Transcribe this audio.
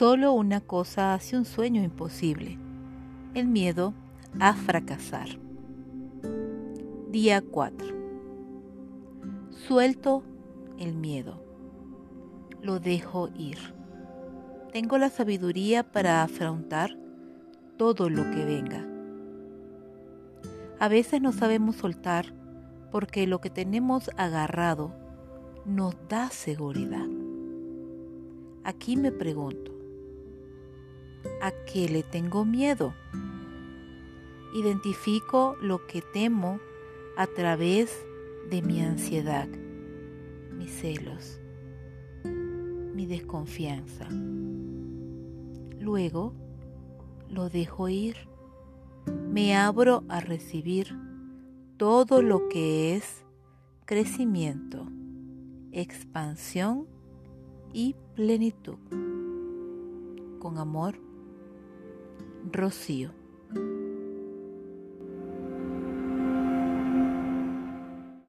Solo una cosa hace un sueño imposible, el miedo a fracasar. Día 4. Suelto el miedo. Lo dejo ir. Tengo la sabiduría para afrontar todo lo que venga. A veces no sabemos soltar porque lo que tenemos agarrado nos da seguridad. Aquí me pregunto, ¿a qué le tengo miedo? Identifico lo que temo a través de mi ansiedad, mis celos, mi desconfianza. Luego lo dejo ir. Me abro a recibir todo lo que es crecimiento, expansión y plenitud. Con amor, Rocío.